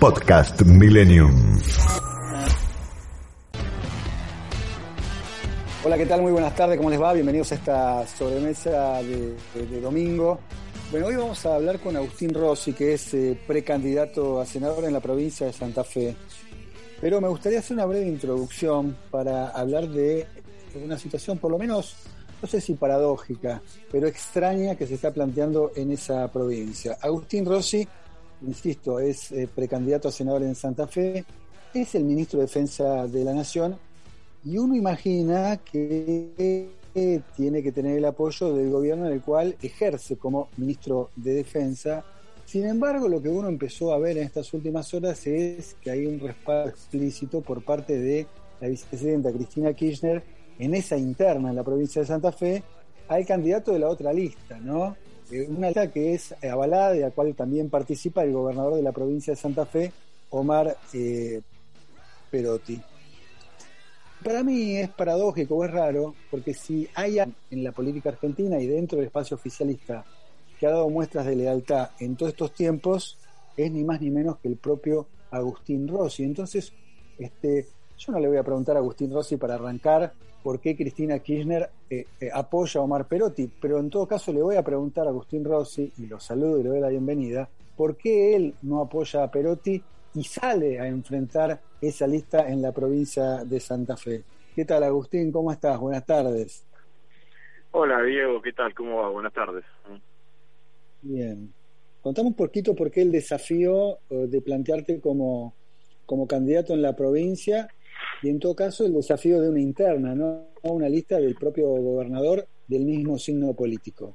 Podcast Millennium. Hola, ¿qué tal? Muy buenas tardes, ¿cómo les va? Bienvenidos a esta sobremesa de, domingo. Bueno, hoy vamos a hablar con Agustín Rossi, que es eh, precandidato a senador en la provincia de Santa Fe. Pero me gustaría hacer una breve introducción para hablar de una situación, por lo menos, no sé si paradójica, pero extraña que se está planteando en esa provincia. Agustín Rossi, insisto, es eh, precandidato a senador en Santa Fe, es el ministro de Defensa de la Nación y uno imagina que tiene que tener el apoyo del gobierno en el cual ejerce como ministro de Defensa. Sin embargo, lo que uno empezó a ver en estas últimas horas es que hay un respaldo explícito por parte de la vicepresidenta Cristina Kirchner en esa interna en la provincia de Santa Fe al candidato de la otra lista, ¿no? Eh, una lista que es avalada, de la cual también participa el gobernador de la provincia de Santa Fe, Omar eh, Perotti. Para mí es paradójico es raro, porque si hay en la política argentina y dentro del espacio oficialista que ha dado muestras de lealtad en todos estos tiempos, es ni más ni menos que el propio Agustín Rossi. Entonces, este, yo no le voy a preguntar a Agustín Rossi para arrancar por qué Cristina Kirchner eh, eh, apoya a Omar Perotti, pero en todo caso le voy a preguntar a Agustín Rossi, y lo saludo y le doy la bienvenida, por qué él no apoya a Perotti y sale a enfrentar esa lista en la provincia de Santa Fe. ¿Qué tal, Agustín? ¿Cómo estás? Buenas tardes. Hola Diego, ¿qué tal? ¿Cómo va? Buenas tardes. Bien. Contame un poquito por qué el desafío eh, de plantearte como, como candidato en la provincia y en todo caso el desafío de una interna, no una lista del propio gobernador del mismo signo político.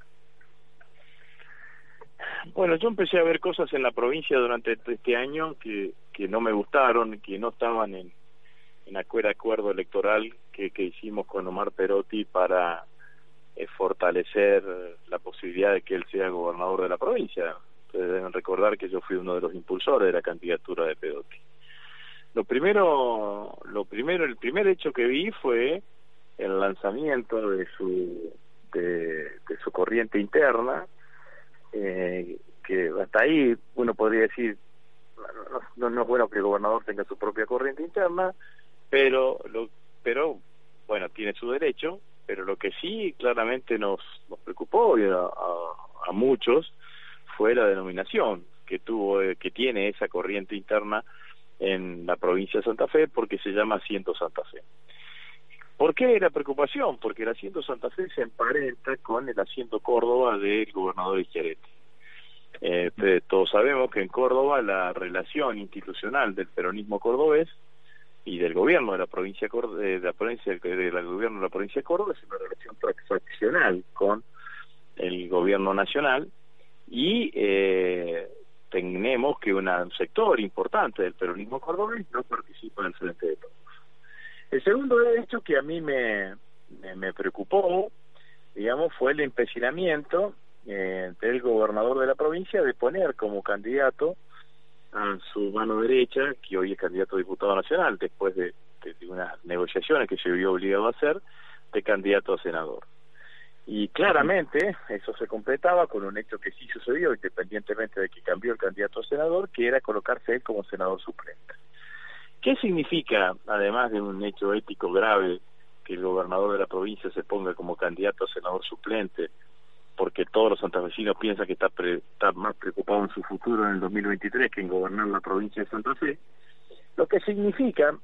Bueno, yo empecé a ver cosas en la provincia durante este año que, que no me gustaron, que no estaban en, en aquel acuerdo electoral que, que hicimos con Omar Perotti para eh, fortalecer la posibilidad de que él sea gobernador de la provincia. Ustedes deben recordar que yo fui uno de los impulsores de la candidatura de Perotti. Lo primero, lo primero, el primer hecho que vi fue el lanzamiento de su de, su corriente interna, eh, que hasta ahí uno podría decir no, es bueno que el gobernador tenga su propia corriente interna, pero lo, pero bueno tiene su derecho, pero lo que sí claramente nos nos preocupó y a, a, a muchos fue la denominación que tuvo eh, que tiene esa corriente interna en la provincia de Santa Fe porque se llama Asiento Santa Fe. ¿Por qué la preocupación? Porque el asiento Santa Fe se emparenta con el asiento Córdoba del gobernador Schiaretti. Eh, todos sabemos que en Córdoba la relación institucional del peronismo cordobés y del gobierno de la provincia de la provincia del gobierno de la provincia de Córdoba es una relación transaccional con el gobierno nacional y eh, tenemos que un sector importante del peronismo cordobés no participa en el frente de todos. El segundo hecho que a mí me, me, me preocupó, digamos, fue el empecinamiento eh, del gobernador de la provincia de poner como candidato a su mano derecha, que hoy es candidato a diputado nacional, después de, de, de unas negociaciones que se vio obligado a hacer, de candidato a senador. Y claramente eso se completaba con un hecho que sí sucedió, independientemente de que cambió el candidato a senador, que era colocarse él como senador suplente. ¿Qué significa, además de un hecho ético grave, que el gobernador de la provincia se ponga como candidato a senador suplente, porque todos los santafesinos piensan que está, pre, está más preocupado en su futuro en el 2023 que en gobernar la provincia de Santa Fe? Lo que significa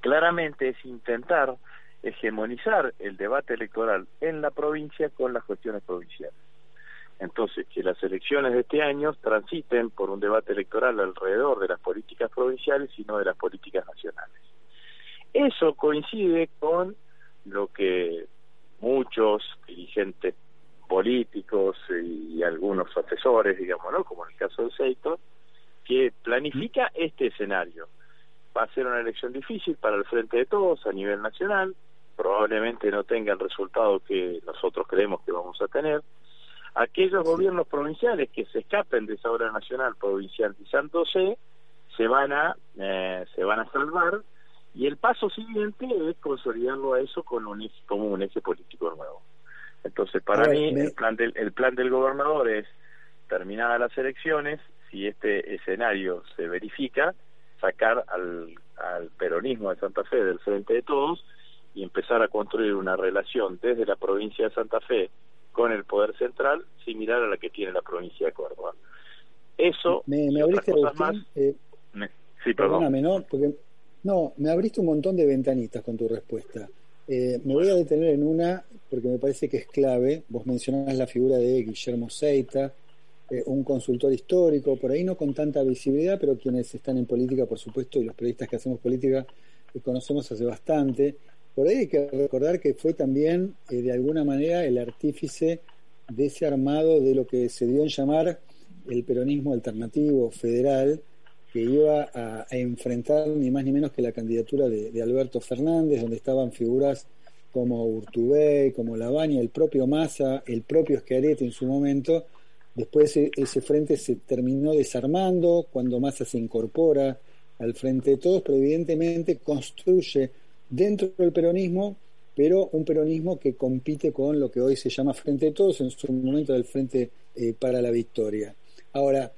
claramente es intentar hegemonizar el debate electoral en la provincia con las cuestiones provinciales. Entonces, que las elecciones de este año transiten por un debate electoral alrededor de las políticas provinciales y no de las políticas nacionales. Eso coincide con lo que muchos dirigentes políticos y algunos asesores, digamos, ¿no? como en el caso de Seito, que planifica este escenario. Va a ser una elección difícil para el frente de todos a nivel nacional, probablemente no tenga el resultado que nosotros creemos que vamos a tener. Aquellos gobiernos provinciales que se escapen de esa obra nacional provincializándose se van a eh, se van a salvar y el paso siguiente es consolidarlo a eso con un como un eje político nuevo. Entonces, para mí, el, plan del, el plan del gobernador es, terminadas las elecciones, si este escenario se verifica, sacar al, al peronismo de Santa Fe del frente de todos y empezar a construir una relación desde la provincia de Santa Fe con el poder central similar a la que tiene la provincia de Córdoba. Eso, me, me abriste, más, eh, sí, perdóname, ¿no? Porque no, me abriste un montón de ventanitas con tu respuesta. Eh, me voy a detener en una porque me parece que es clave. Vos mencionás la figura de Guillermo Seita, eh, un consultor histórico, por ahí no con tanta visibilidad, pero quienes están en política, por supuesto, y los periodistas que hacemos política, que conocemos hace bastante. Por ahí hay que recordar que fue también, eh, de alguna manera, el artífice de ese armado de lo que se dio en llamar el peronismo alternativo federal, que iba a, enfrentar ni más ni menos que la candidatura de, Alberto Fernández, donde estaban figuras como Urtubey, como Lavagna, el propio Massa, el propio Schiaretti en su momento. Después ese, ese frente se terminó desarmando cuando Massa se incorpora al frente de todos, pero evidentemente construye dentro del peronismo, pero un peronismo que compite con lo que hoy se llama Frente de Todos, en su momento del Frente eh, para la Victoria. Ahora,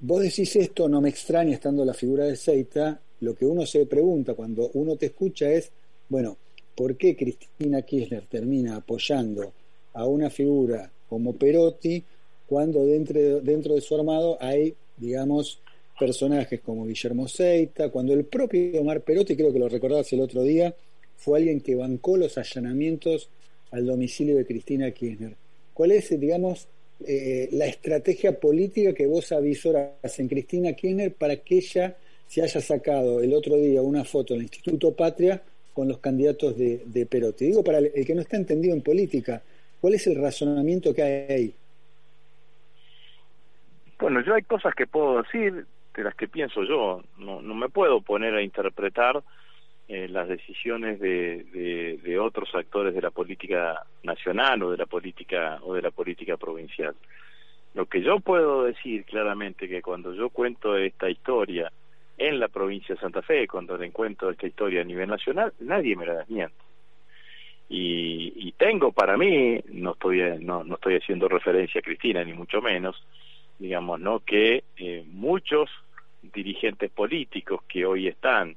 vos decís esto, no me extraña estando la figura de Seita, lo que uno se pregunta cuando uno te escucha es, bueno, ¿por qué Cristina Kirchner termina apoyando a una figura como Perotti cuando dentro, dentro de su armado hay, digamos, personajes como Guillermo Seita, cuando el propio Omar Perotti, creo que lo recordabas el otro día, fue alguien que bancó los allanamientos al domicilio de Cristina Kirchner. ¿Cuál es, digamos, eh, la estrategia política que vos avisoras en Cristina Kirchner para que ella se haya sacado el otro día una foto en el Instituto Patria con los candidatos de, de Perotti. Digo, para el, que no está entendido en política, ¿cuál es el razonamiento que hay ahí? Bueno, yo hay cosas que puedo decir de las que pienso yo. No, no me puedo poner a interpretar eh, las decisiones de, de, otros actores de la política nacional o de la política o de la política provincial. Lo que yo puedo decir claramente que cuando yo cuento esta historia en la provincia de Santa Fe, cuando le cuento esta historia a nivel nacional, nadie me la desmiente. Y, y tengo para mí, no estoy no, no estoy haciendo referencia a Cristina ni mucho menos, digamos, no que eh, muchos dirigentes políticos que hoy están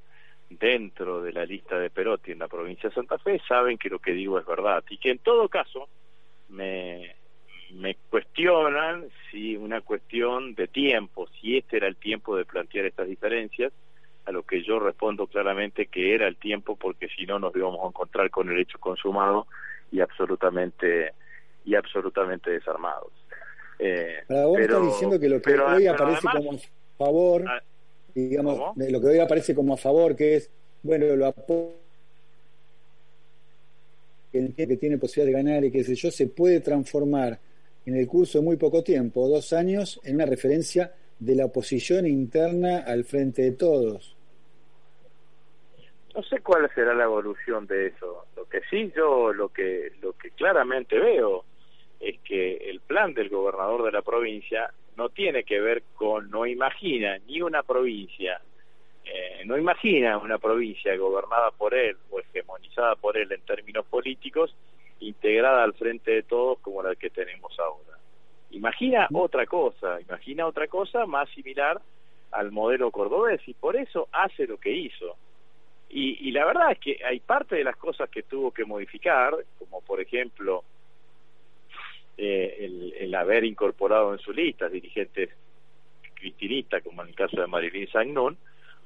dentro de la lista de Perotti en la provincia de Santa Fe saben que lo que digo es verdad y que en todo caso me, me cuestionan si una cuestión de tiempo, si este era el tiempo de plantear estas diferencias, a lo que yo respondo claramente que era el tiempo porque si no nos íbamos a encontrar con el hecho consumado y absolutamente y absolutamente desarmados. Eh, pero, diciendo que lo que hoy aparece como favor ah, digamos, lo que hoy aparece como a favor, que es, bueno, lo apoyo el que tiene posibilidad de ganar y qué sé yo, se puede transformar en el curso de muy poco tiempo, dos años, en una referencia de la oposición interna al frente de todos. No sé cuál será la evolución de eso. Lo que sí yo, lo que, lo que claramente veo es que el plan del gobernador de la provincia no tiene que ver con, no imagina ni una provincia, eh, no imagina una provincia gobernada por él o hegemonizada por él en términos políticos, integrada al frente de todos como la que tenemos ahora. Imagina otra cosa, imagina otra cosa más similar al modelo cordobés y por eso hace lo que hizo. Y, y la verdad es que hay parte de las cosas que tuvo que modificar, como por ejemplo eh, el, haber incorporado en su lista dirigentes cristinistas, como en el caso de Marilyn Sagnón,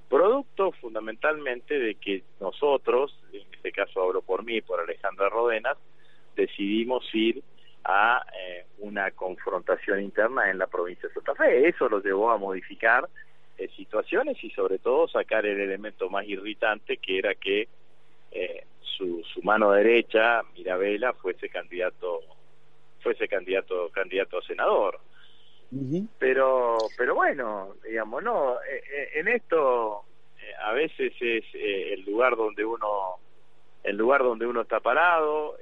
producto fundamentalmente de que nosotros, en este caso hablo por mí, por Alejandra Rodenas, decidimos ir a eh, una confrontación interna en la provincia de Santa Fe. Eso lo llevó a modificar eh, situaciones y sobre todo sacar el elemento más irritante que era que su, su mano derecha, Mirabela, fuese candidato fuese candidato candidato a senador. pero pero bueno digamos no eh, eh, en esto a veces es el lugar donde uno el lugar donde uno está parado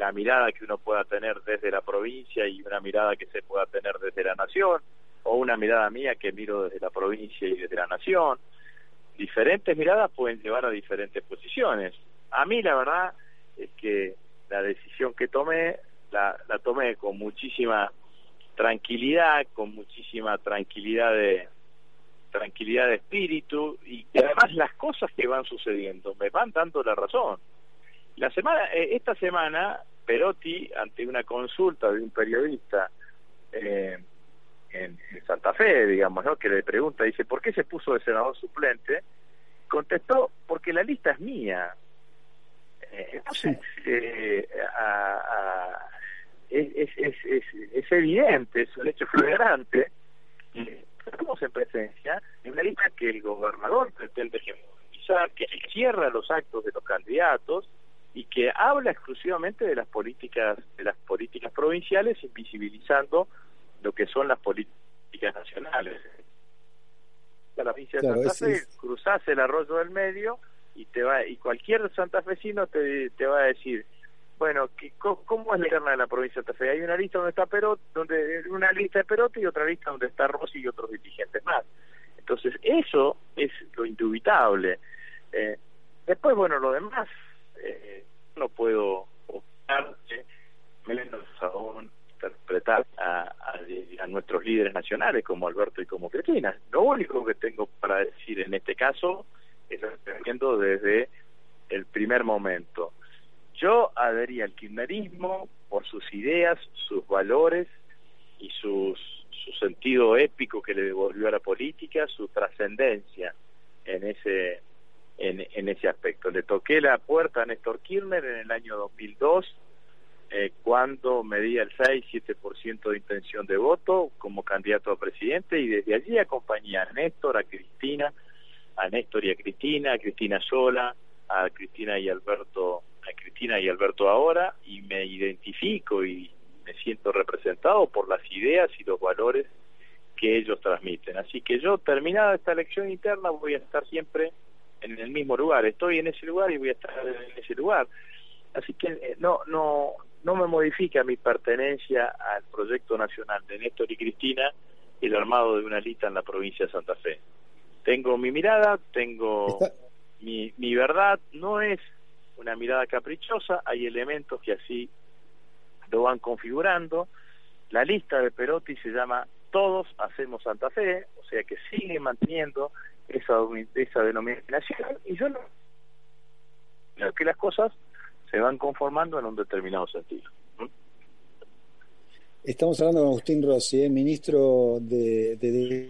la mirada que uno pueda tener desde la provincia y una mirada que se pueda tener desde la nación o una mirada mía que miro desde la provincia y desde la nación. Diferentes miradas pueden llevar a diferentes posiciones. A mí la verdad es que la decisión que tomé la, la tomé con muchísima tranquilidad, con muchísima tranquilidad de tranquilidad de espíritu y que además las cosas que van sucediendo me van dando la razón. La semana, eh, esta semana, Perotti, ante una consulta de un periodista eh, en, Santa Fe, digamos, ¿no? que le pregunta, dice, ¿por qué se puso de senador suplente? Contestó, porque la lista es mía. Eh, entonces, eh, es, es, es, es, evidente, es un hecho flagrante, que estamos en presencia de una lista que el gobernador pretende hegemonizar, que cierra los actos de los candidatos y que habla exclusivamente de las políticas de las políticas provinciales invisibilizando lo que son las políticas nacionales. La provincia de Santa Fe cruzás el arroyo del medio y te va y cualquier santafesino te, te va a decir bueno, ¿cómo es la interna de la provincia de Santa Fe? Hay una lista donde está Perot, donde una lista de Perote y otra lista donde está Rossi y otros dirigentes más. Entonces, eso es lo indubitable. Eh, después, bueno, lo demás, eh, no puedo optar, eh, menos aún interpretar a, a, nuestros líderes nacionales como Alberto y como Cristina. Lo único que tengo para decir en este caso es lo viendo desde el primer momento yo adhería al kirchnerismo por sus ideas, sus valores y sus, su sentido épico que le devolvió a la política, su trascendencia en ese, en, en, ese aspecto. Le toqué la puerta a Néstor Kirchner en el año 2002, eh, cuando medía el 6-7% de intención de voto como candidato a presidente, y desde allí acompañé a Néstor, a Cristina, a Néstor y a Cristina, a Cristina Sola, a Cristina y Alberto a Cristina y Alberto ahora y me identifico y me siento representado por las ideas y los valores que ellos transmiten. Así que yo, terminada esta elección interna, voy a estar siempre en el mismo lugar. Estoy en ese lugar y voy a estar en ese lugar. Así que eh, no, no, no me modifica mi pertenencia al proyecto nacional de Néstor y Cristina el armado de una lista en la provincia de Santa Fe. Tengo mi mirada, tengo mi, mi verdad, no es una mirada caprichosa, hay elementos que así lo van configurando. La lista de Perotti se llama Todos Hacemos Santa Fe, o sea que sigue manteniendo esa, esa denominación y yo no creo que las cosas se van conformando en un determinado sentido. Estamos hablando con Agustín Rossi, ¿eh? ministro de,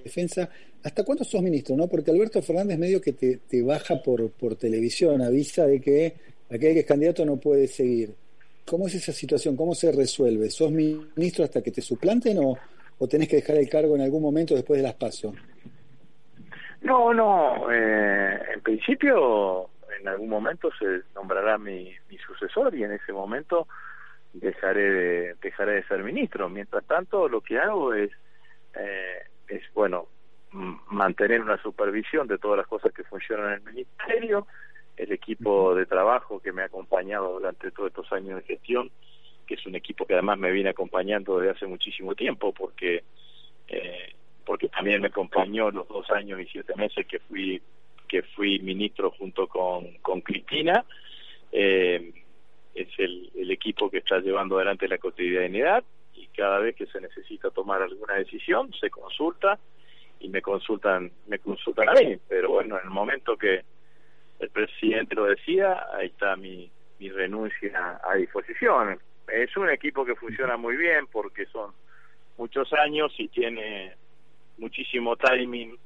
Defensa. ¿Hasta cuándo sos ministro? no Porque Alberto Fernández medio que te, te baja por, por televisión, avisa de que aquel que es candidato no puede seguir. ¿Cómo es esa situación? ¿Cómo se resuelve? ¿Sos ministro hasta que te suplanten o, o tenés que dejar el cargo en algún momento después de las pasos? No, no. Eh, en principio, en algún momento se nombrará mi, mi sucesor y en ese momento dejaré de, dejaré de ser ministro. Mientras tanto, lo que hago es, eh, es bueno, mantener una supervisión de todas las cosas que funcionan en el ministerio, el equipo de trabajo que me ha acompañado durante todos estos años de gestión, que es un equipo que además me viene acompañando desde hace muchísimo tiempo, porque eh, porque también me acompañó los dos años y siete meses que fui que fui ministro junto con, con Cristina. Eh, es el, el equipo que está llevando adelante la cotidianidad y cada vez que se necesita tomar alguna decisión se consulta y me consultan me consultan a mí pero bueno en el momento que el presidente lo decía, ahí está mi, mi renuncia a disposición. Es un equipo que funciona muy bien porque son muchos años y tiene muchísimo timing.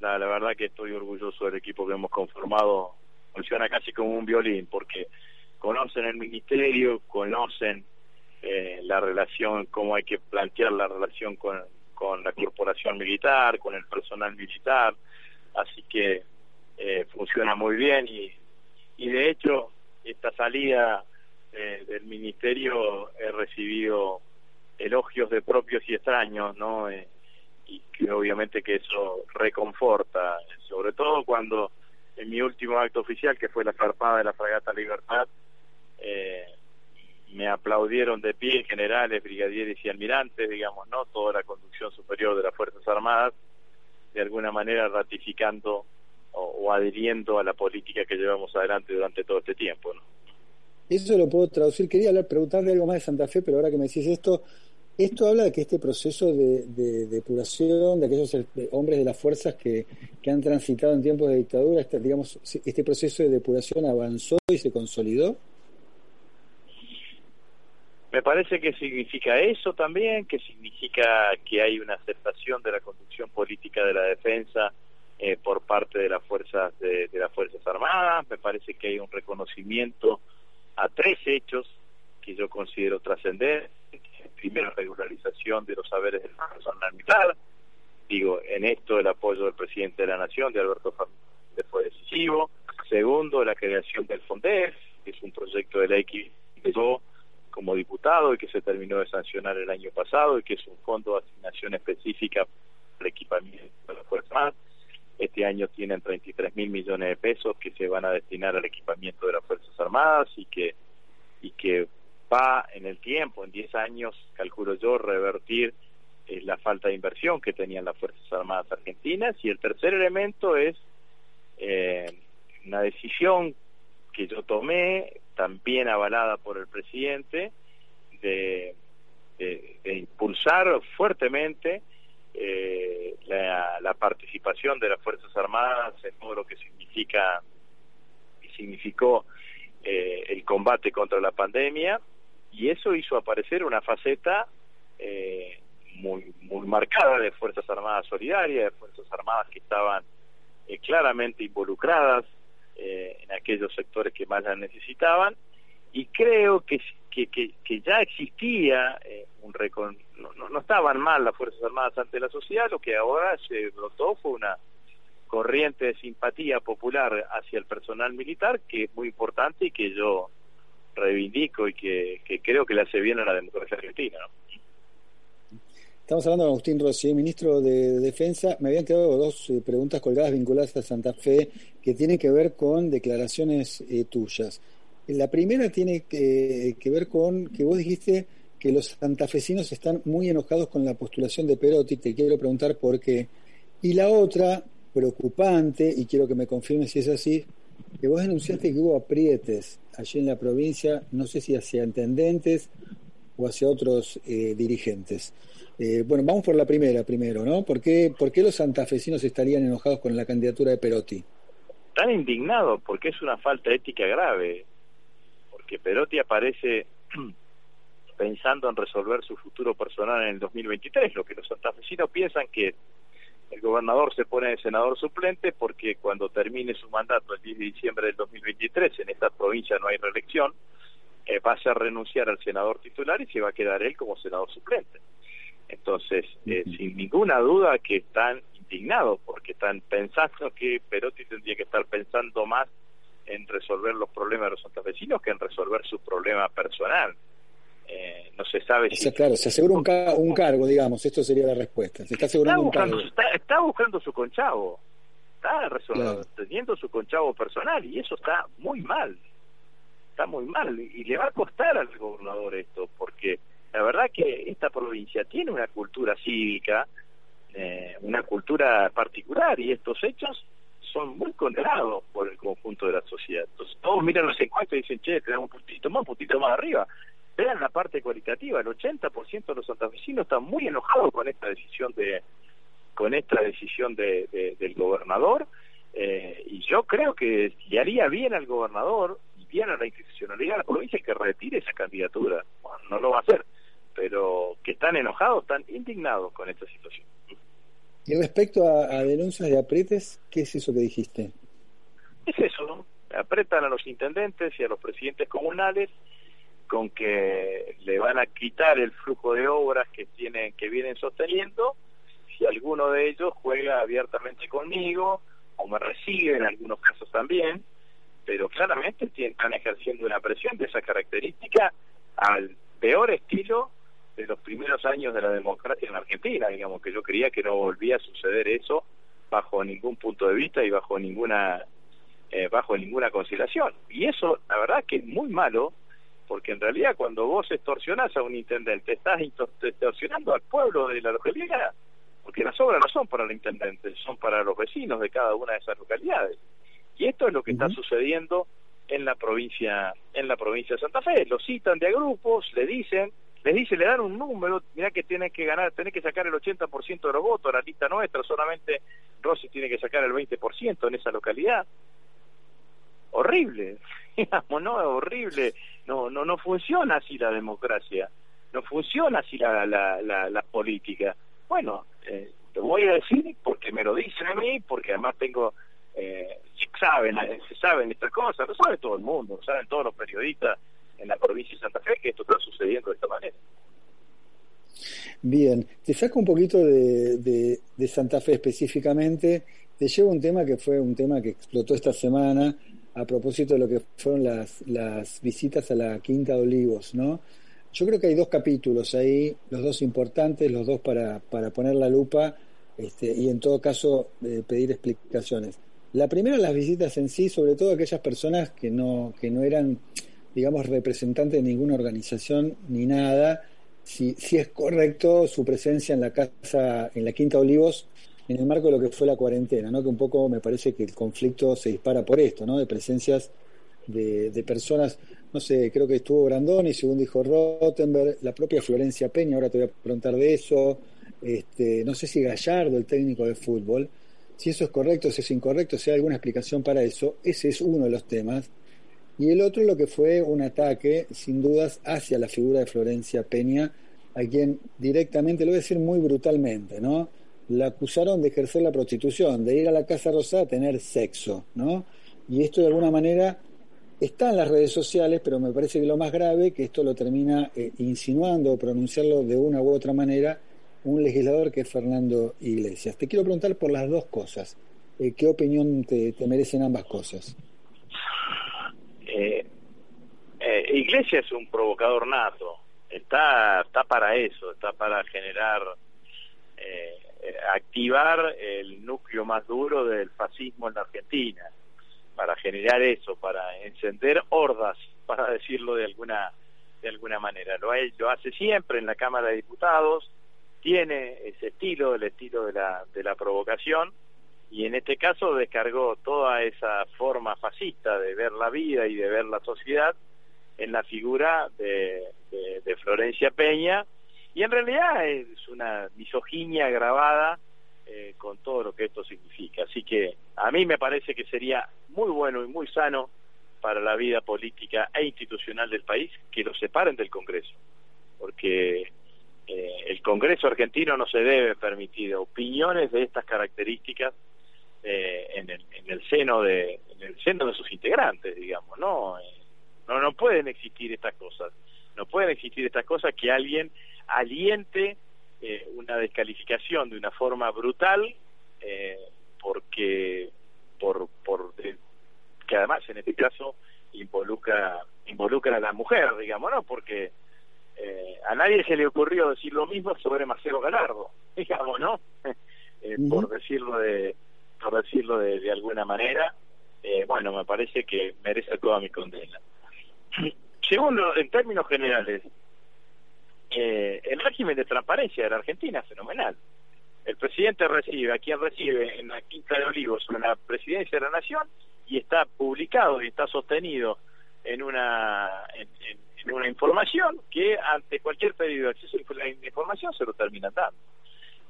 La, verdad que estoy orgulloso del equipo que hemos conformado. Funciona casi como un violín porque conocen el ministerio, conocen eh, la relación, cómo hay que plantear la relación con, con la corporación militar, con el personal militar. Así que eh, funciona muy bien y, y de hecho esta salida eh, del ministerio he recibido elogios de propios y extraños, ¿no? Eh, y que obviamente que eso reconforta, sobre todo cuando en mi último acto oficial, que fue la zarpada de la fragata Libertad, eh, me aplaudieron de pie generales, brigadieres y almirantes, digamos, ¿no? Toda la conducción superior de las Fuerzas Armadas, de alguna manera ratificando o, adhiriendo a la política que llevamos adelante durante todo este tiempo, ¿no? Eso lo puedo traducir. Quería hablar, preguntarle algo más de Santa Fe, pero ahora que me decís esto, esto habla de que este proceso de, depuración de aquellos eh, hombres de las fuerzas que, han transitado en tiempos de dictadura, este, digamos, este proceso de depuración avanzó y se consolidó. Me parece que significa eso también, que significa que hay una aceptación de la conducción política de la defensa eh, por parte de las fuerzas de, las fuerzas armadas. Me parece que hay un reconocimiento a tres hechos que yo considero trascendentes primera regularización de los saberes del personal militar. Digo, en esto el apoyo del presidente de la Nación, de Alberto Fernández, fue decisivo. Segundo, la creación del FONDEF, que es un proyecto de ley que empezó como diputado y que se terminó de sancionar el año pasado y que es un fondo de asignación específica para el equipamiento de las Fuerzas Armadas. Este año tienen 33 mil millones de pesos que se van a destinar al equipamiento de las Fuerzas Armadas y que, y que va en el tiempo, en 10 años, calculo yo, revertir eh, la falta de inversión que tenían las Fuerzas Armadas Argentinas. Y el tercer elemento es eh, una decisión que yo tomé, también avalada por el presidente, de, impulsar fuertemente eh, la, participación de las Fuerzas Armadas en todo lo que significa y significó el combate contra la pandemia y eso hizo aparecer una faceta eh, muy, muy marcada de Fuerzas Armadas Solidarias, de Fuerzas Armadas que estaban eh, claramente involucradas eh, en aquellos sectores que más las necesitaban, y creo que, que, que, ya existía un recon... no, no estaban mal las Fuerzas Armadas ante la sociedad, lo que ahora se brotó fue una corriente de simpatía popular hacia el personal militar que es muy importante y que yo reivindico y que, creo que le hace bien a la democracia argentina. Estamos hablando de Agustín Rossi, ministro de Defensa. Me habían quedado dos eh, preguntas colgadas vinculadas a Santa Fe que tienen que ver con declaraciones eh, tuyas. La primera tiene que, ver con que vos dijiste que los santafesinos están muy enojados con la postulación de Perotti. Te quiero preguntar por qué. Y la otra, preocupante, y quiero que me confirmes si es así, que vos denunciaste que hubo aprietes allí en la provincia, no sé si hacia intendentes o hacia otros eh, dirigentes. Eh, bueno, vamos por la primera primero, ¿no? ¿Por qué, ¿Por qué los santafesinos estarían enojados con la candidatura de Perotti? Están indignados porque es una falta ética grave, porque Perotti aparece pensando en resolver su futuro personal en el 2023, lo que los santafesinos piensan que el gobernador se pone de senador suplente porque cuando termine su mandato el 10 de diciembre del 2023 en esta provincia no hay reelección, eh, va a renunciar al senador titular y se va a quedar él como senador suplente. Entonces, eh, sin ninguna duda que están indignados porque están pensando que Perotti tendría que estar pensando más en resolver los problemas de los santafesinos que en resolver su problema personal. Eh, no se sabe si... claro, se asegura un, cargo, digamos, esto sería la respuesta. Se está asegurando buscando, un cargo. Está, buscando su conchavo, está teniendo su conchavo personal y eso está muy mal, está muy mal y le va a costar al gobernador esto, porque la verdad que esta provincia tiene una cultura cívica, eh, una cultura particular y estos hechos son muy condenados por el conjunto de la sociedad. Entonces todos miran los encuestas y dicen, che, tenemos un puntito más, un puntito más arriba vean la parte cualitativa, el 80% de los santafesinos están muy enojados con esta decisión de con esta decisión de, del gobernador eh, y yo creo que le haría bien al gobernador y bien a la institucionalidad de la provincia que retire esa candidatura. no lo va a hacer, pero que están enojados, están indignados con esta situación. Y respecto a, denuncias de apretes, ¿qué es eso que dijiste? Es eso, ¿no? Apretan a los intendentes y a los presidentes comunales con que le van a quitar el flujo de obras que tienen que vienen sosteniendo si alguno de ellos juega abiertamente conmigo o me recibe en algunos casos también pero claramente están ejerciendo una presión de esa característica al peor estilo de los primeros años de la democracia en Argentina, digamos, que yo creía que no volvía a suceder eso bajo ningún punto de vista y bajo ninguna eh, bajo ninguna consideración. Y eso, la verdad, que es muy malo, porque en realidad cuando vos extorsionás a un intendente, estás extorsionando al pueblo de la localidad, porque las obras no son para el intendente, son para los vecinos de cada una de esas localidades. Y esto es lo que está sucediendo en la provincia en la provincia de Santa Fe. Lo citan de a grupos, le dicen, les dice, le dan un número, mira que tiene que ganar, tiene que sacar el 80% de los votos, la lista nuestra, solamente Rossi tiene que sacar el 20% en esa localidad. Horrible, digamos, no, horrible. No, no, no funciona así la democracia, no funciona así la, la, la, política. Bueno, eh, lo voy a decir porque me lo dicen a mí, porque además tengo eh, saben, saben estas cosas, lo sabe todo el mundo, lo saben todos los periodistas en la provincia de Santa Fe que esto está sucediendo de esta manera. Bien, te saco un poquito de, de, Santa Fe específicamente, te llevo un tema que fue un tema que explotó esta semana a propósito de lo que fueron las, las visitas a la Quinta de Olivos, ¿no? Yo creo que hay dos capítulos ahí, los dos importantes, los dos para, para poner la lupa este, y en todo caso eh, pedir explicaciones. La primera, las visitas en sí, sobre todo aquellas personas que no, que no eran, digamos, representantes de ninguna organización ni nada, si, si es correcto su presencia en la casa, en la Quinta Olivos, en el marco de lo que fue la cuarentena, ¿no? que un poco me parece que el conflicto se dispara por esto, ¿no? de presencias de, de personas, no sé, creo que estuvo Brandoni, según dijo Rottenberg, la propia Florencia Peña, ahora te voy a preguntar de eso, este, no sé si Gallardo, el técnico de fútbol, si eso es correcto, si es incorrecto, si hay alguna explicación para eso, ese es uno de los temas. Y el otro lo que fue un ataque, sin dudas, hacia la figura de Florencia Peña, a quien directamente, lo voy a decir muy brutalmente, ¿no? La acusaron de ejercer la prostitución, de ir a la Casa Rosada a tener sexo, ¿no? Y esto de alguna manera está en las redes sociales, pero me parece que lo más grave, que esto lo termina eh, insinuando o pronunciarlo de una u otra manera, un legislador que es Fernando Iglesias. Te quiero preguntar por las dos cosas. Eh, ¿Qué opinión te, merecen ambas cosas? Eh, eh, Iglesias es un provocador nato. Está, está para eso, está para generar, activar el núcleo más duro del fascismo en la Argentina, para generar eso, para encender hordas, para decirlo de alguna de alguna manera. Lo, lo hace siempre en la Cámara de Diputados, tiene ese estilo, el estilo de la, de la provocación, y en este caso descargó toda esa forma fascista de ver la vida y de ver la sociedad en la figura de, de, Florencia Peña, y en realidad es una misoginia grabada eh, con todo lo que esto significa. Así que a mí me parece que sería muy bueno y muy sano para la vida política e institucional del país que lo separen del Congreso, porque eh, el Congreso argentino no se debe permitir opiniones de estas características eh, en, el, en, el, seno de en el seno de sus integrantes digamos no eh, no no pueden existir estas cosas. No pueden existir estas cosas que alguien aliente una descalificación de una forma brutal porque por por que además en este caso involucra involucra a la mujer digamos no porque eh, a nadie se le ocurrió decir lo mismo sobre Marcelo Galardo, digamos, ¿no? Eh, por decirlo de por decirlo de, alguna manera, eh, bueno, me parece que merece toda mi condena. Segundo, en términos generales, el régimen de transparencia de la Argentina es fenomenal. El presidente recibe, a quien recibe en la Quinta de Olivos, la presidencia de la Nación, y está publicado y está sostenido en una en, una información que ante cualquier pedido de acceso a la información se lo termina dando.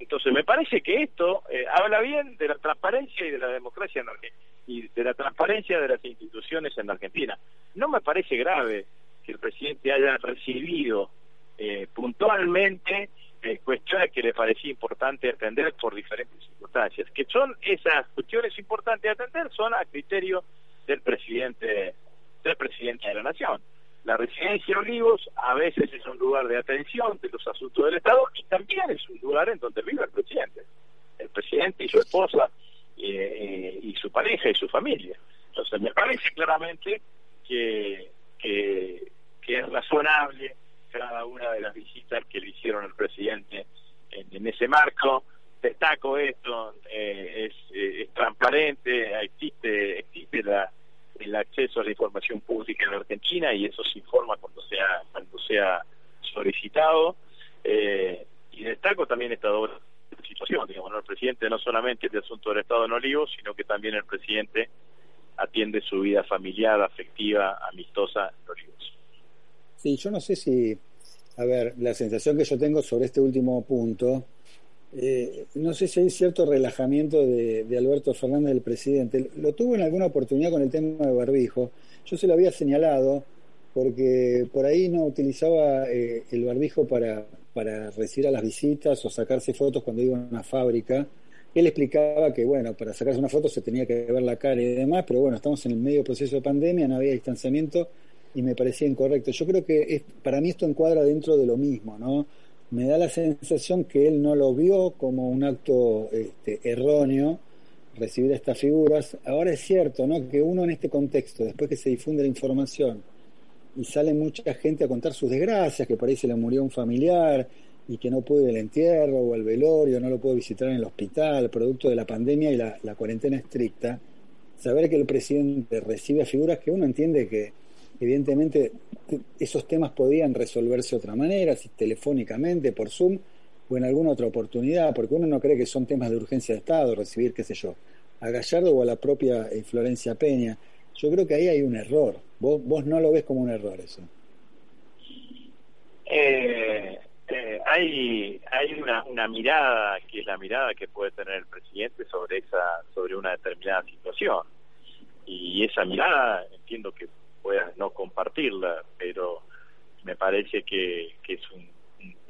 Entonces me parece que esto eh, habla bien de la transparencia y de la democracia en y de la transparencia de las instituciones en la Argentina. No me parece grave que el presidente haya recibido eh, puntualmente eh, cuestiones que le parecía importante atender por diferentes circunstancias. Que son esas cuestiones importantes a atender son a criterio del presidente del presidente de la nación. La residencia Olivos a veces es un lugar de atención de los asuntos del Estado y también es un lugar en donde vive el presidente. El presidente y su esposa eh, y su pareja y su familia. Entonces me parece claramente que, que, es razonable cada una de las visitas que lo hicieron el presidente en, ese marco. Destaco esto, eh, es, transparente, existe, existe la, el acceso a la información pública en Argentina y eso se informa cuando sea, cuando sea solicitado. y destaco también esta doble situación, digamos, el presidente no solamente el asunto del Estado en Olivos, sino que también el presidente atiende su vida familiar, afectiva, amistosa en Olivos. Sí, yo no sé si, a ver, la sensación que yo tengo sobre este último punto, eh, no sé si hay cierto relajamiento de, Alberto Fernández, del presidente. Lo tuvo en alguna oportunidad con el tema de barbijo. Yo se lo había señalado porque por ahí no utilizaba eh, el barbijo para, para recibir a las visitas o sacarse fotos cuando iba a una fábrica. Él explicaba que, bueno, para sacarse una foto se tenía que ver la cara y demás, pero bueno, estamos en el medio proceso de pandemia, no había distanciamiento y me parecía incorrecto. Yo creo que para mí esto encuadra dentro de lo mismo, ¿no? Me da la sensación que él no lo vio como un acto este, erróneo recibir estas figuras. Ahora es cierto, ¿no? Que uno en este contexto, después que se difunde la información, y sale mucha gente a contar sus desgracias, que se le murió un familiar y que no puede el entierro o el velorio, no lo puede visitar en el hospital, producto de la pandemia y la, cuarentena estricta, saber que el presidente recibe figuras que uno entiende que evidentemente esos temas podían resolverse de otra manera, si telefónicamente, por Zoom o en alguna otra oportunidad, porque uno no cree que son temas de urgencia de Estado, recibir, qué sé yo, a Gallardo o a la propia eh, Florencia Peña. Yo creo que ahí hay un error. Vos, vos no lo ves como un error eso. Eh, eh, hay hay una, una mirada que es la mirada que puede tener el presidente sobre esa sobre una determinada situación y esa mirada entiendo que puedas no compartirla pero me parece que, que es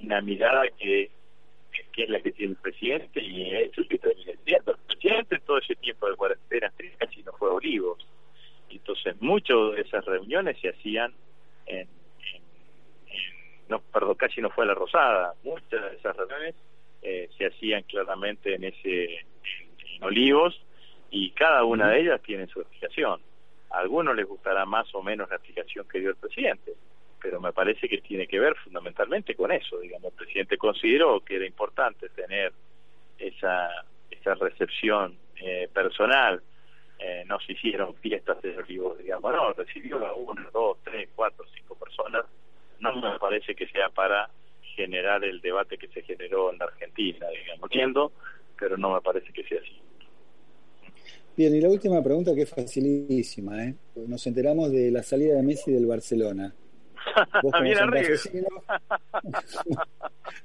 una mirada que, que es la que tiene el presidente y es lo que termina siendo el presidente. Todo ese tiempo de cuarentena casi no fue Olivos. Entonces, muchas de esas reuniones se hacían en, no, perdón, casi no fue la Rosada, muchas de esas reuniones eh, se hacían claramente en ese en, Olivos y cada una de ellas tiene su explicación. A algunos les gustará más o menos la explicación que dio el presidente, pero me parece que tiene que ver fundamentalmente con eso. Digamos, el presidente consideró que era importante tener esa, esa recepción eh, personal eh, no se hicieron fiestas de olivos, digamos, no, recibió a una, dos, tres, cuatro, cinco personas, no me parece que sea para generar el debate que se generó en la Argentina, digamos, entiendo, pero no me parece que sea así. Bien, y la última pregunta que es facilísima, ¿eh? Nos enteramos de la salida de Messi del Barcelona. ¿Vos a River.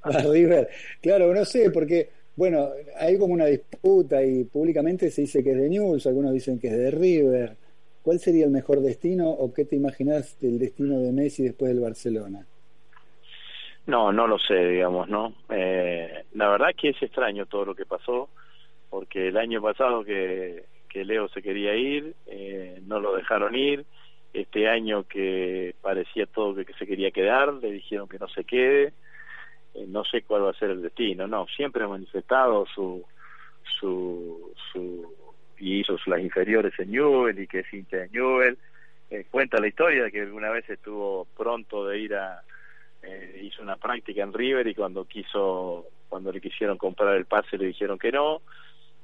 a River. Claro, no sé, porque bueno, hay como una disputa y públicamente se dice que es de News, algunos dicen que es de River. ¿Cuál sería el mejor destino o qué te imaginas del destino de Messi después del Barcelona? No, no lo sé, digamos, ¿no? Eh, la verdad que es extraño todo lo que pasó, porque el año pasado que, que Leo se quería ir, eh, no lo dejaron ir. Este año que parecía todo que se quería quedar, le dijeron que no se quede eh, no sé cuál va a ser el destino, no, siempre ha manifestado su, su, su y hizo las inferiores en Newell y que es hincha de Newell, eh, cuenta la historia de que alguna vez estuvo pronto de ir a, eh, hizo una práctica en River y cuando quiso, cuando le quisieron comprar el pase le dijeron que no,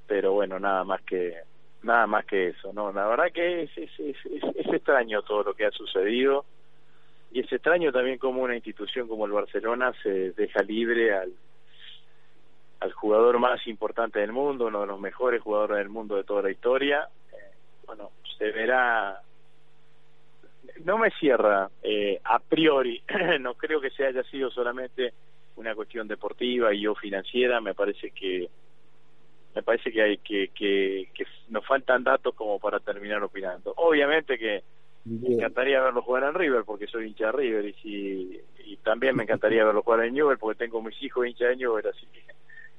pero bueno, nada más que nada más que eso, no, la verdad que es, es, es, es extraño todo lo que ha sucedido y es extraño también como una institución como el Barcelona se deja libre al al jugador más importante del mundo, uno de los mejores jugadores del mundo de toda la historia. Eh, bueno, se verá. No me cierra eh, a priori, no creo que se haya sido solamente una cuestión deportiva y o financiera, me parece que me parece que hay que, que, que nos faltan datos como para terminar opinando. Obviamente que me encantaría verlo jugar en River porque soy hincha de River y, si, y también me encantaría verlo jugar en Newell porque tengo mis hijos hincha de Newell, así que,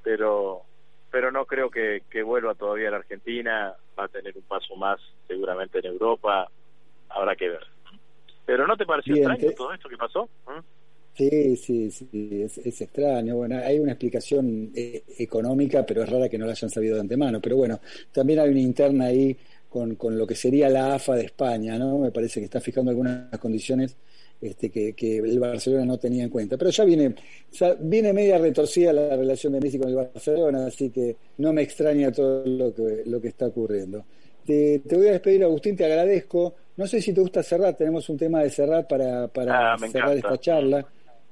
pero pero no creo que, que vuelva todavía a la Argentina, va a tener un paso más seguramente en Europa, habrá que ver. Pero ¿no te pareció extraño todo esto que pasó? ¿Mm? Sí, sí, sí, es, es, extraño. Bueno, hay una explicación eh, económica, pero es rara que no la hayan sabido de antemano. Pero bueno, también hay una interna ahí con, con lo que sería la AFA de España, ¿no? Me parece que está fijando algunas condiciones este, que, que, el Barcelona no tenía en cuenta. Pero ya viene, ya viene media retorcida la relación de Messi con el Barcelona, así que no me extraña todo lo que, lo que está ocurriendo. Te, te voy a despedir, Agustín, te agradezco. No sé si te gusta cerrar, tenemos un tema de cerrar para, para Ah, cerrar encanta. esta charla.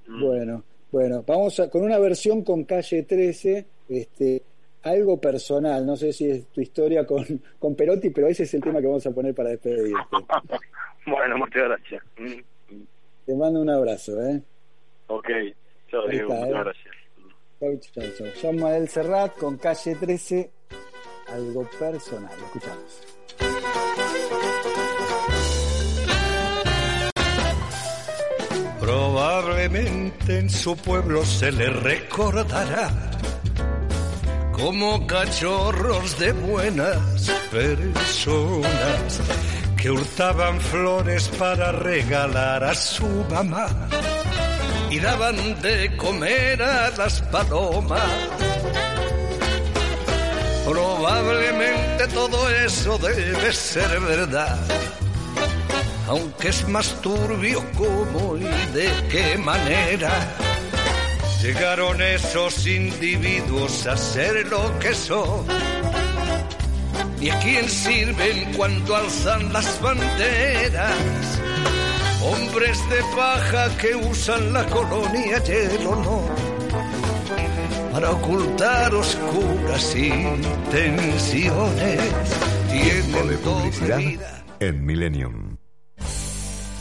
Mm. Bueno, bueno, vamos a- con una versión con calle 13, este, algo personal, no sé si es tu historia con, con Perotti, pero ese es el tema que vamos a poner para despedirte. bueno, muchas gracias. Mm. Te mando un abrazo, ¿eh? Ok, chao Diego, muchas ¿eh? gracias. Chau, chau, chau. Jean Serrat con calle 13, algo personal. Escuchamos. Probablemente en su pueblo se le recordará como cachorros de buenas personas que hurtaban flores para regalar a su mamá y daban de comer a las palomas. Probablemente todo eso debe ser verdad aunque es más turbio cómo y de qué manera llegaron esos individuos a ser lo que son. ¿Y a quién sirven cuando alzan las banderas? Hombres de paja que usan la colonia y el honor para ocultar oscuras intenciones. Tiempo de publicidad vida. en Millennium.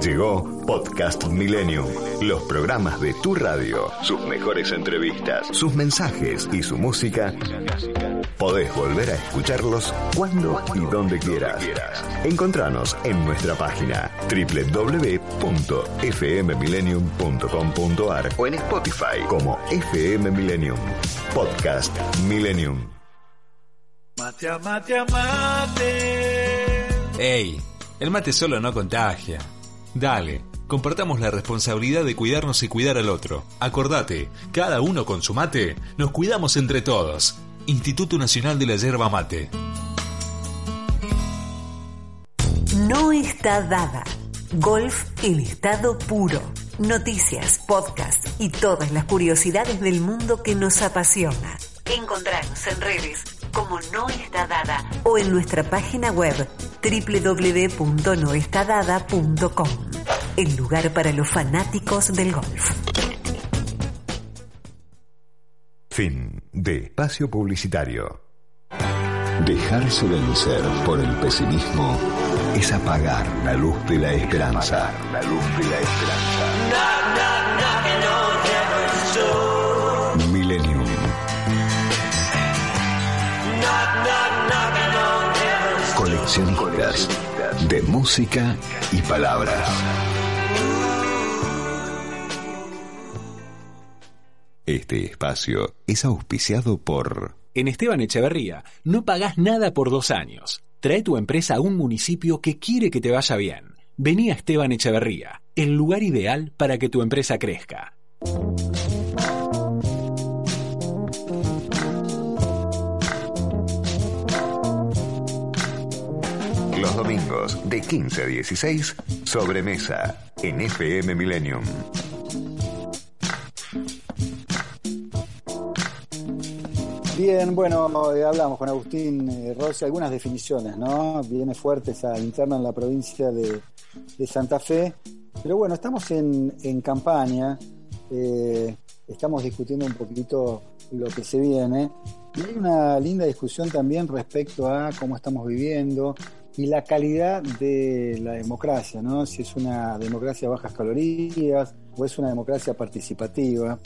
Llegó Podcast Millennium, los programas de tu radio, sus mejores entrevistas, sus mensajes y su música. Podés volver a escucharlos cuando y donde quieras. Encontranos en nuestra página www.fmmillennium.com.ar o en Spotify como FM Millennium. Podcast Millennium. Mate a mate a mate. Ey, el mate solo no contagia. Dale, compartamos la responsabilidad de cuidarnos y cuidar al otro. Acordate, cada uno con su mate, nos cuidamos entre todos. Instituto Nacional de la Yerba Mate. No está dada. Golf en estado puro. Noticias, podcast y todas las curiosidades del mundo que nos apasiona. Encontrarnos en redes como No está dada o en nuestra página web www.noestadada.com. El lugar para los fanáticos del golf. Fin de espacio publicitario. Dejarse vencer por el pesimismo es apagar la luz de la esperanza. La luz de la esperanza. Millennium. De música y palabras. Este espacio es auspiciado por En Esteban Echeverría no pagás nada por dos años. Trae tu empresa a un municipio que quiere que te vaya bien. Vení a Esteban Echeverría, el lugar ideal para que tu empresa crezca. Los domingos de 15 a 16, sobremesa en FM Millennium. Bien, bueno, eh, hablamos con Agustín eh, Rossi, algunas definiciones, ¿no? Viene fuerte esa interna en la provincia de, Santa Fe. Pero bueno, estamos en, en campaña, eh, estamos discutiendo un poquito lo que se viene. Y hay una linda discusión también respecto a cómo estamos viviendo y la calidad de la democracia, ¿no? Si es una democracia a bajas calorías o es una democracia participativa.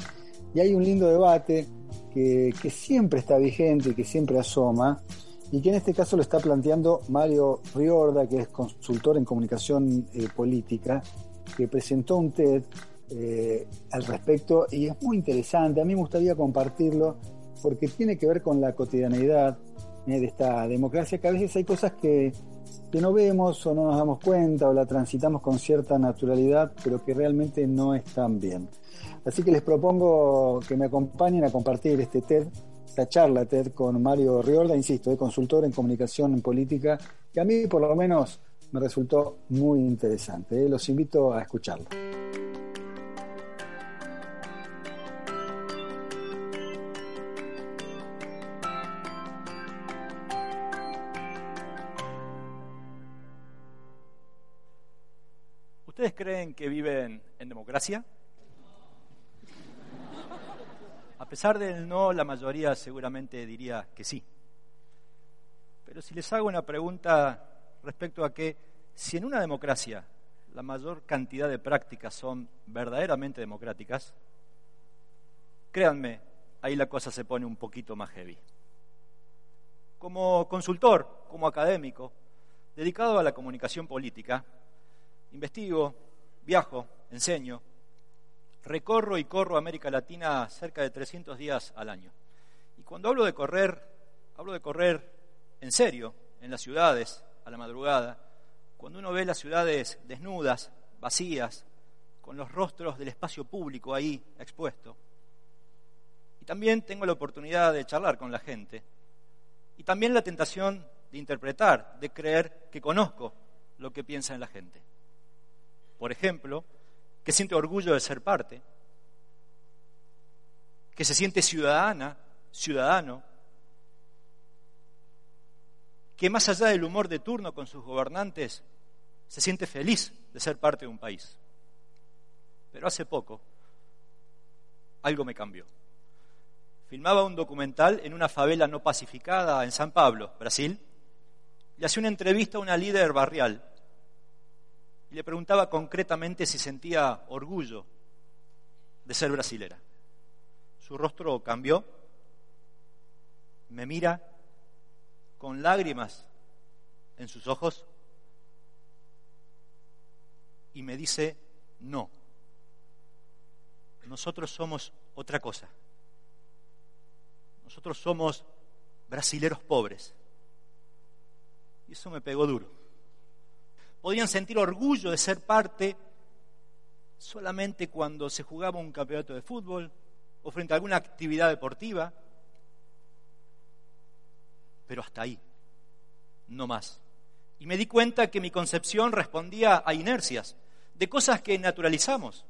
Y hay un lindo debate que, que siempre está vigente y que siempre asoma, y que en este caso lo está planteando Mario Riorda, que es consultor en comunicación eh, política, que presentó un TED eh, al respecto y es muy interesante. A mí me gustaría compartirlo porque tiene que ver con la cotidianeidad eh, de esta democracia, que a veces hay cosas que, que no vemos o no nos damos cuenta o la transitamos con cierta naturalidad, pero que realmente no están bien. Así que les propongo que me acompañen a compartir este TED, esta charla TED con Mario Riorda, insisto, de consultor en comunicación en política, que a mí por lo menos me resultó muy interesante. Eh. Los invito a escucharlo. ¿Ustedes creen que viven en democracia? A pesar del no, la mayoría seguramente diría que sí. Pero si les hago una pregunta respecto a que si en una democracia la mayor cantidad de prácticas son verdaderamente democráticas, créanme, ahí la cosa se pone un poquito más heavy. Como consultor, como académico, dedicado a la comunicación política, investigo, viajo, enseño, recorro y corro América Latina cerca de 300 días al año. Y cuando hablo de correr, hablo de correr en serio, en las ciudades, a la madrugada, cuando uno ve las ciudades desnudas, vacías, con los rostros del espacio público ahí expuesto. Y también tengo la oportunidad de charlar con la gente. Y también la tentación de interpretar, de creer que conozco lo que piensa en la gente por ejemplo, que siente orgullo de ser parte, que se siente ciudadana, ciudadano, que más allá del humor de turno con sus gobernantes, se siente feliz de ser parte de un país. Pero hace poco algo me cambió. Filmaba un documental en una favela no pacificada en San Pablo, Brasil, y hacía una entrevista a una líder barrial y le preguntaba concretamente si sentía orgullo de ser brasilera. Su rostro cambió, me mira con lágrimas en sus ojos y me dice, no, nosotros somos otra cosa. Nosotros somos brasileros pobres. Y eso me pegó duro podían sentir orgullo de ser parte solamente cuando se jugaba un campeonato de fútbol o frente a alguna actividad deportiva, pero hasta ahí, no más. Y me di cuenta que mi concepción respondía a inercias, de cosas que naturalizamos,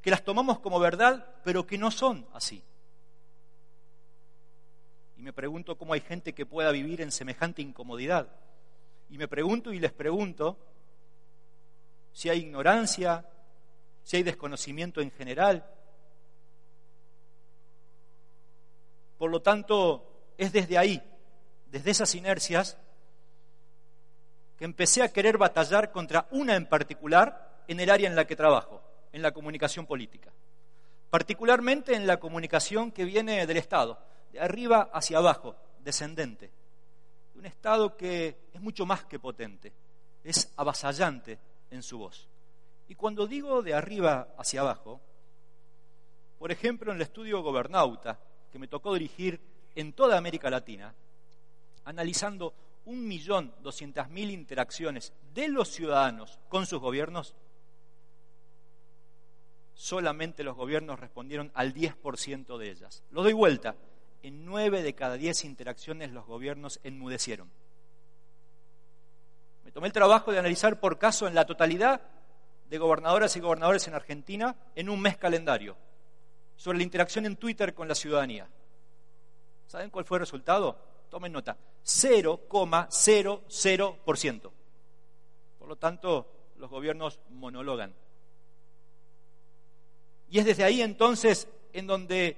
que las tomamos como verdad, pero que no son así. Y me pregunto cómo hay gente que pueda vivir en semejante incomodidad y me pregunto y les pregunto si hay ignorancia, si hay desconocimiento en general. Por lo tanto, es desde ahí, desde esas inercias, que empecé a querer batallar contra una en particular en el área en la que trabajo, en la comunicación política. Particularmente en la comunicación que viene del Estado, de arriba hacia abajo, descendente Estado que es mucho más que potente, es avasallante en su voz. Y cuando digo de arriba hacia abajo, por ejemplo, en el estudio Gobernauta, que me tocó dirigir en toda América Latina, analizando un millón doscientas mil interacciones de los ciudadanos con sus gobiernos, solamente los gobiernos respondieron al 10% de ellas. Lo doy vuelta en nueve de cada diez interacciones los gobiernos enmudecieron. Me tomé el trabajo de analizar por caso en la totalidad de gobernadoras y gobernadores en Argentina en un mes calendario sobre la interacción en Twitter con la ciudadanía. ¿Saben cuál fue el resultado? Tomen nota, 0,00%. Por lo tanto, los gobiernos monologan. Y es desde ahí entonces en donde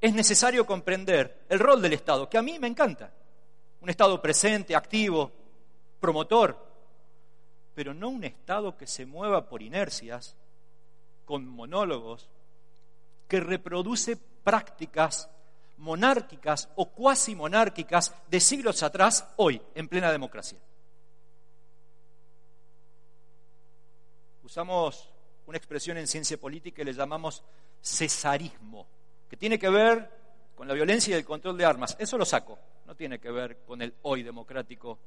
es necesario comprender el rol del Estado, que a mí me encanta. Un Estado presente, activo, promotor, pero no un Estado que se mueva por inercias, con monólogos, que reproduce prácticas monárquicas o cuasi monárquicas de siglos atrás, hoy, en plena democracia. usamos una expresión en ciencia política y le llamamos cesarismo, que tiene que ver con la violencia y el control de armas. Eso lo saco, no tiene que ver con el hoy democrático.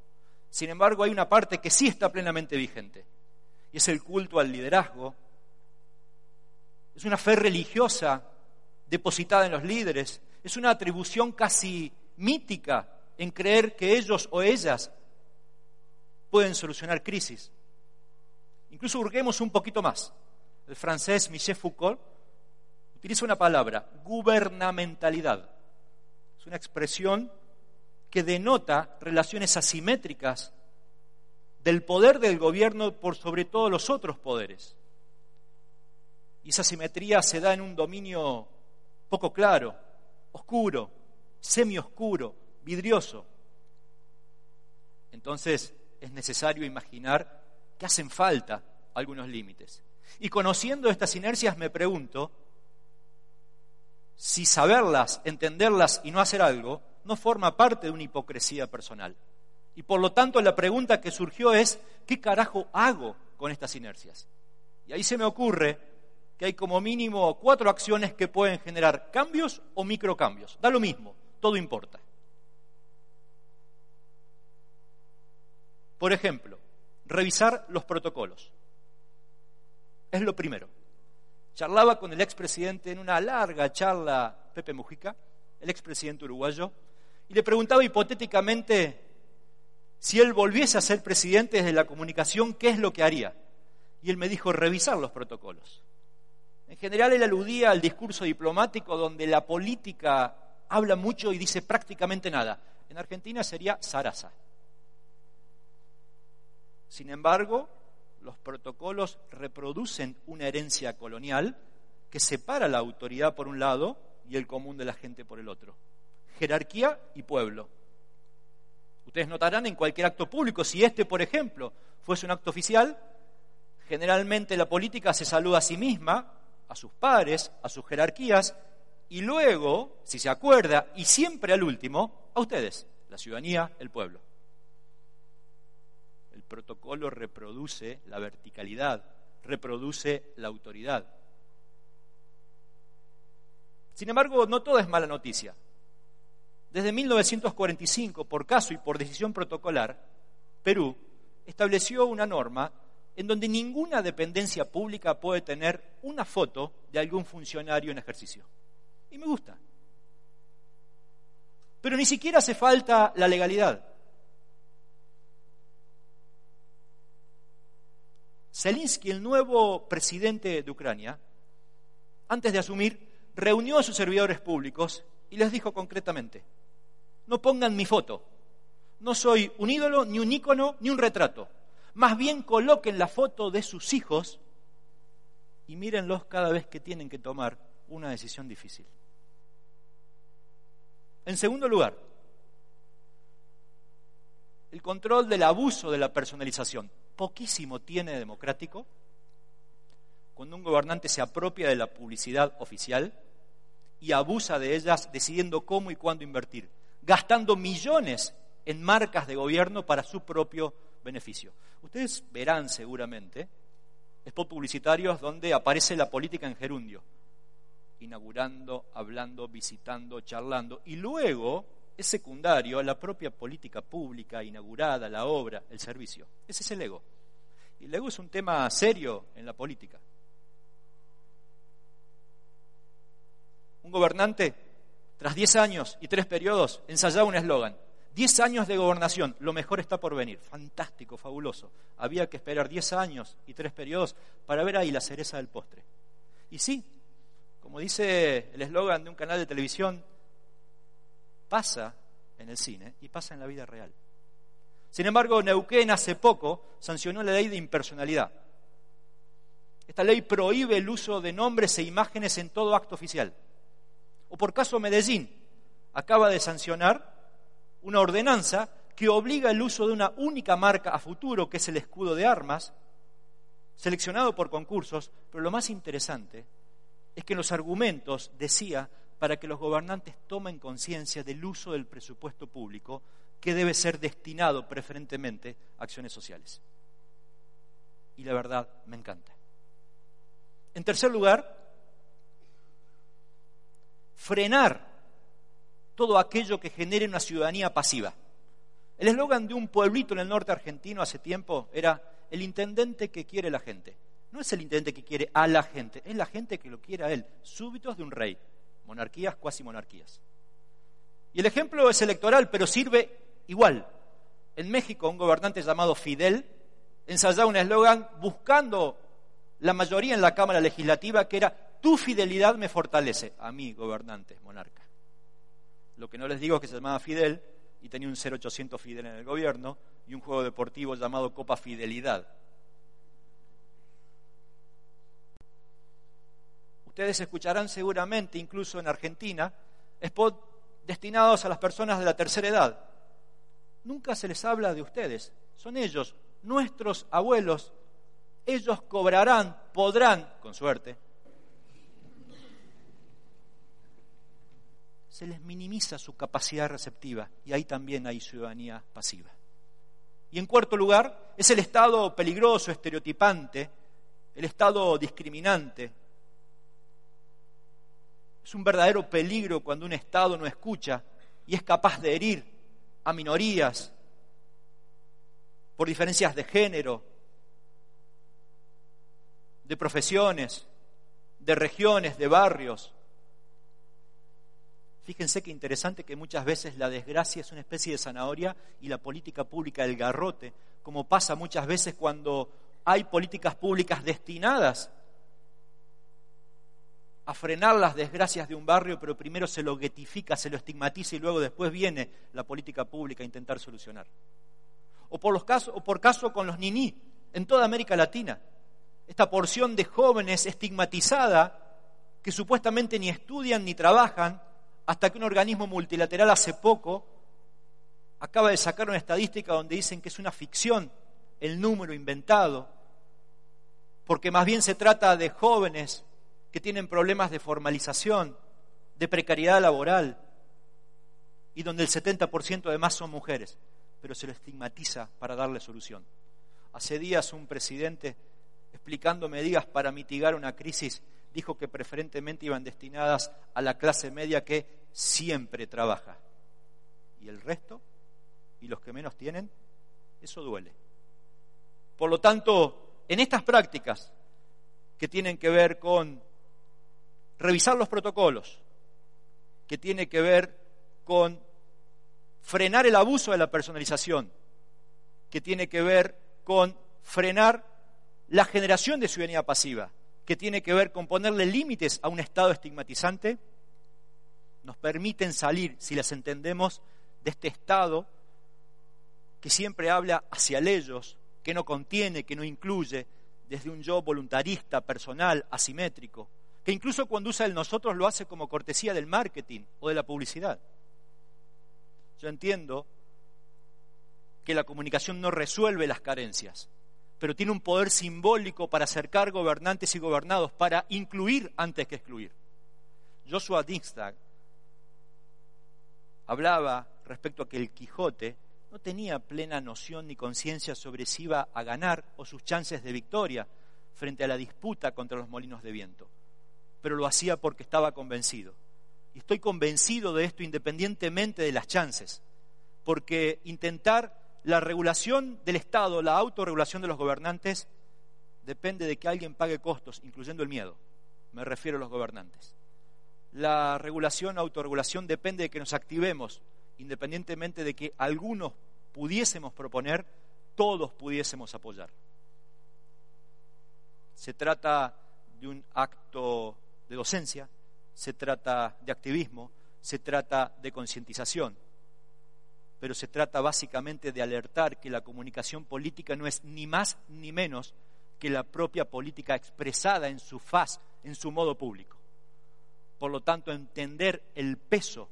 Sin embargo, hay una parte que sí está plenamente vigente, y es el culto al liderazgo. Es una fe religiosa depositada en los líderes, es una atribución casi mítica en creer que ellos o ellas pueden solucionar crisis. Incluso hurguemos un poquito más. El francés Michel Foucault utiliza una palabra, gubernamentalidad. Es una expresión que denota relaciones asimétricas del poder del gobierno por sobre todos los otros poderes. Y esa simetría se da en un dominio poco claro, oscuro, semioscuro, vidrioso. Entonces es necesario imaginar que hacen falta algunos límites. Y conociendo estas inercias me pregunto si saberlas, entenderlas y no hacer algo no forma parte de una hipocresía personal. Y por lo tanto la pregunta que surgió es, ¿qué carajo hago con estas inercias? Y ahí se me ocurre que hay como mínimo cuatro acciones que pueden generar cambios o microcambios. Da lo mismo, todo importa. Por ejemplo, revisar los protocolos. Es lo primero. Charlaba con el expresidente en una larga charla, Pepe Mujica, el expresidente uruguayo, y le preguntaba hipotéticamente si él volviese a ser presidente desde la comunicación, ¿qué es lo que haría? Y él me dijo, revisar los protocolos. En general él aludía al discurso diplomático donde la política habla mucho y dice prácticamente nada. En Argentina sería Sarasa. Sin embargo, los protocolos reproducen una herencia colonial que separa la autoridad por un lado y el común de la gente por el otro. Jerarquía y pueblo. Ustedes notarán en cualquier acto público, si este, por ejemplo, fuese un acto oficial, generalmente la política se saluda a sí misma, a sus pares, a sus jerarquías, y luego, si se acuerda, y siempre al último, a ustedes, la ciudadanía, el pueblo protocolo reproduce la verticalidad, reproduce la autoridad. Sin embargo, no todo es mala noticia. Desde 1945, por caso y por decisión protocolar, Perú estableció una norma en donde ninguna dependencia pública puede tener una foto de algún funcionario en ejercicio. Y me gusta. Pero ni siquiera hace falta la legalidad. Zelensky, el nuevo presidente de Ucrania, antes de asumir, reunió a sus servidores públicos y les dijo concretamente, no pongan mi foto, no soy un ídolo, ni un ícono, ni un retrato, más bien coloquen la foto de sus hijos y mírenlos cada vez que tienen que tomar una decisión difícil. En segundo lugar, el control del abuso de la personalización poquísimo tiene democrático cuando un gobernante se apropia de la publicidad oficial y abusa de ellas decidiendo cómo y cuándo invertir, gastando millones en marcas de gobierno para su propio beneficio. Ustedes verán seguramente spots publicitarios donde aparece la política en gerundio, inaugurando, hablando, visitando, charlando, y luego es secundario la propia política pública inaugurada, la obra, el servicio. Ese es el ego. Y el ego es un tema serio en la política. Un gobernante, tras 10 años y tres periodos, ensayaba un eslogan. 10 años de gobernación, lo mejor está por venir. Fantástico, fabuloso. Había que esperar 10 años y tres periodos para ver ahí la cereza del postre. Y sí, como dice el eslogan de un canal de televisión, pasa en el cine y pasa en la vida real. Sin embargo, Neuquén hace poco sancionó la ley de impersonalidad. Esta ley prohíbe el uso de nombres e imágenes en todo acto oficial. O por caso Medellín acaba de sancionar una ordenanza que obliga el uso de una única marca a futuro, que es el escudo de armas, seleccionado por concursos, pero lo más interesante es que en los argumentos decía para que los gobernantes tomen conciencia del uso del presupuesto público que debe ser destinado preferentemente a acciones sociales. y la verdad me encanta. En tercer lugar, frenar todo aquello que genere una ciudadanía pasiva. El eslogan de un pueblito en el norte argentino hace tiempo era el intendente que quiere la gente. No es el intendente que quiere a la gente, es la gente que lo quiere a él, súbitos de un rey, monarquías, cuasi monarquías. Y el ejemplo es electoral, pero sirve igual. En México, un gobernante llamado Fidel ensayaba un eslogan buscando la mayoría en la Cámara Legislativa que era tu fidelidad me fortalece, a mí, gobernante, monarca. Lo que no les digo es que se llamaba Fidel y tenía un 0800 Fidel en el gobierno y un juego deportivo llamado Copa Fidelidad. Ustedes escucharán seguramente, incluso en Argentina, spot destinados a las personas de la tercera edad. Nunca se les habla de ustedes, son ellos, nuestros abuelos. Ellos cobrarán, podrán, con suerte, se les minimiza su capacidad receptiva y ahí también hay ciudadanía pasiva. Y en cuarto lugar, es el Estado peligroso, estereotipante, el Estado discriminante. Es un verdadero peligro cuando un Estado no escucha y es capaz de herir a minorías por diferencias de género, de profesiones, de regiones, de barrios, Fíjense qué interesante que muchas veces la desgracia es una especie de zanahoria y la política pública el garrote, como pasa muchas veces cuando hay políticas públicas destinadas a frenar las desgracias de un barrio, pero primero se lo guetifica, se lo estigmatiza y luego después viene la política pública a intentar solucionar. O por, los casos, o por caso con los niní en toda América Latina. Esta porción de jóvenes estigmatizada que supuestamente ni estudian ni trabajan, hasta que un organismo multilateral hace poco acaba de sacar una estadística donde dicen que es una ficción el número inventado, porque más bien se trata de jóvenes que tienen problemas de formalización, de precariedad laboral, y donde el 70% además son mujeres, pero se lo estigmatiza para darle solución. Hace días un presidente explicando medidas para mitigar una crisis dijo que preferentemente iban destinadas a la clase media que siempre trabaja. ¿Y el resto? ¿Y los que menos tienen? Eso duele. Por lo tanto, en estas prácticas que tienen que ver con revisar los protocolos, que tiene que ver con frenar el abuso de la personalización, que tiene que ver con frenar la generación de ciudadanía pasiva, que tiene que ver con ponerle límites a un estado estigmatizante, nos permiten salir, si las entendemos, de este estado que siempre habla hacia ellos, que no contiene, que no incluye, desde un yo voluntarista, personal, asimétrico, que incluso cuando usa el nosotros lo hace como cortesía del marketing o de la publicidad. Yo entiendo que la comunicación no resuelve las carencias, pero tiene un poder simbólico para acercar gobernantes y gobernados, para incluir antes que excluir. Joshua Dinkstag hablaba respecto a que el Quijote no tenía plena noción ni conciencia sobre si iba a ganar o sus chances de victoria frente a la disputa contra los molinos de viento, pero lo hacía porque estaba convencido. Y estoy convencido de esto independientemente de las chances, porque intentar la regulación del Estado, la autorregulación de los gobernantes, depende de que alguien pague costos, incluyendo el miedo. Me refiero a los gobernantes. La regulación, autorregulación depende de que nos activemos, independientemente de que algunos pudiésemos proponer, todos pudiésemos apoyar. Se trata de un acto de docencia, se trata de activismo, se trata de concientización pero se trata básicamente de alertar que la comunicación política no es ni más ni menos que la propia política expresada en su faz, en su modo público. Por lo tanto, entender el peso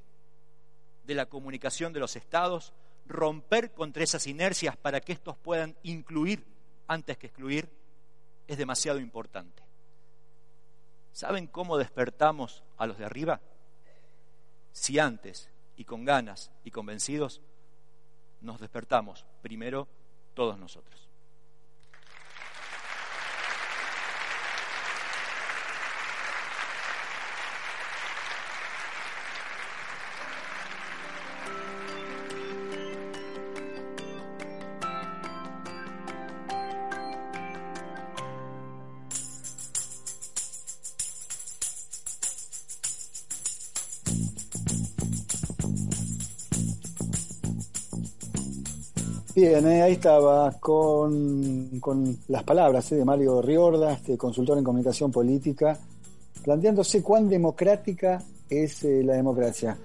de la comunicación de los estados, romper contra esas inercias para que estos puedan incluir antes que excluir, es demasiado importante. ¿Saben cómo despertamos a los de arriba? Si antes, y con ganas y convencidos, nos despertamos primero todos nosotros. Bien, eh, ahí estaba con, con las palabras eh, de Mario Riorda, este consultor en comunicación política, planteándose cuán democrática es eh, la democracia.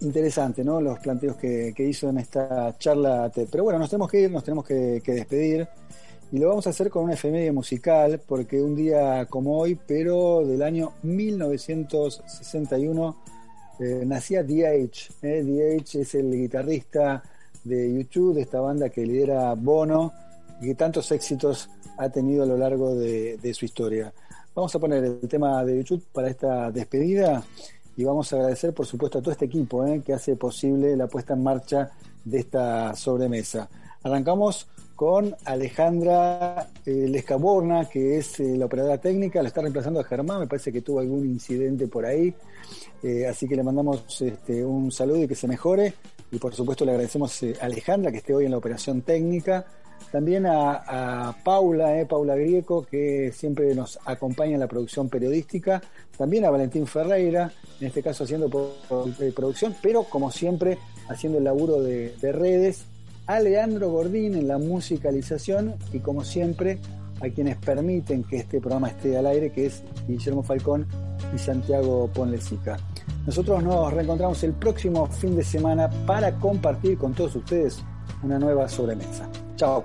interesante, ¿no? Los planteos que, hizo en esta charla. Pero bueno, nos tenemos que ir, nos tenemos que, despedir. Y lo vamos a hacer con una efeméride musical, porque un día como hoy, pero del año 1961, nacía DH. DH es el guitarrista de YouTube, de esta banda que lidera Bono y que tantos éxitos ha tenido a lo largo de, su historia. Vamos a poner el tema de YouTube para esta despedida y vamos a agradecer por supuesto a todo este equipo eh, que hace posible la puesta en marcha de esta sobremesa. Arrancamos con Alejandra eh, Lescaborna, que es eh, la operadora técnica, la está reemplazando a Germán, me parece que tuvo algún incidente por ahí, así que le mandamos este, un saludo y que se mejore y por supuesto le agradecemos a Alejandra que esté hoy en la operación técnica, también a, Paula, eh, Paula Grieco, que siempre nos acompaña en la producción periodística, también a Valentín Ferreira, en este caso haciendo eh, producción, pero como siempre haciendo el laburo de, de redes, a Leandro Gordín en la musicalización y como siempre a quienes permiten que este programa esté al aire, que es Guillermo Falcón y Santiago Ponlecica. Nosotros nos reencontramos el próximo fin de semana para compartir con todos ustedes una nueva sobremesa. Chao.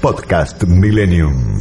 Podcast Millennium.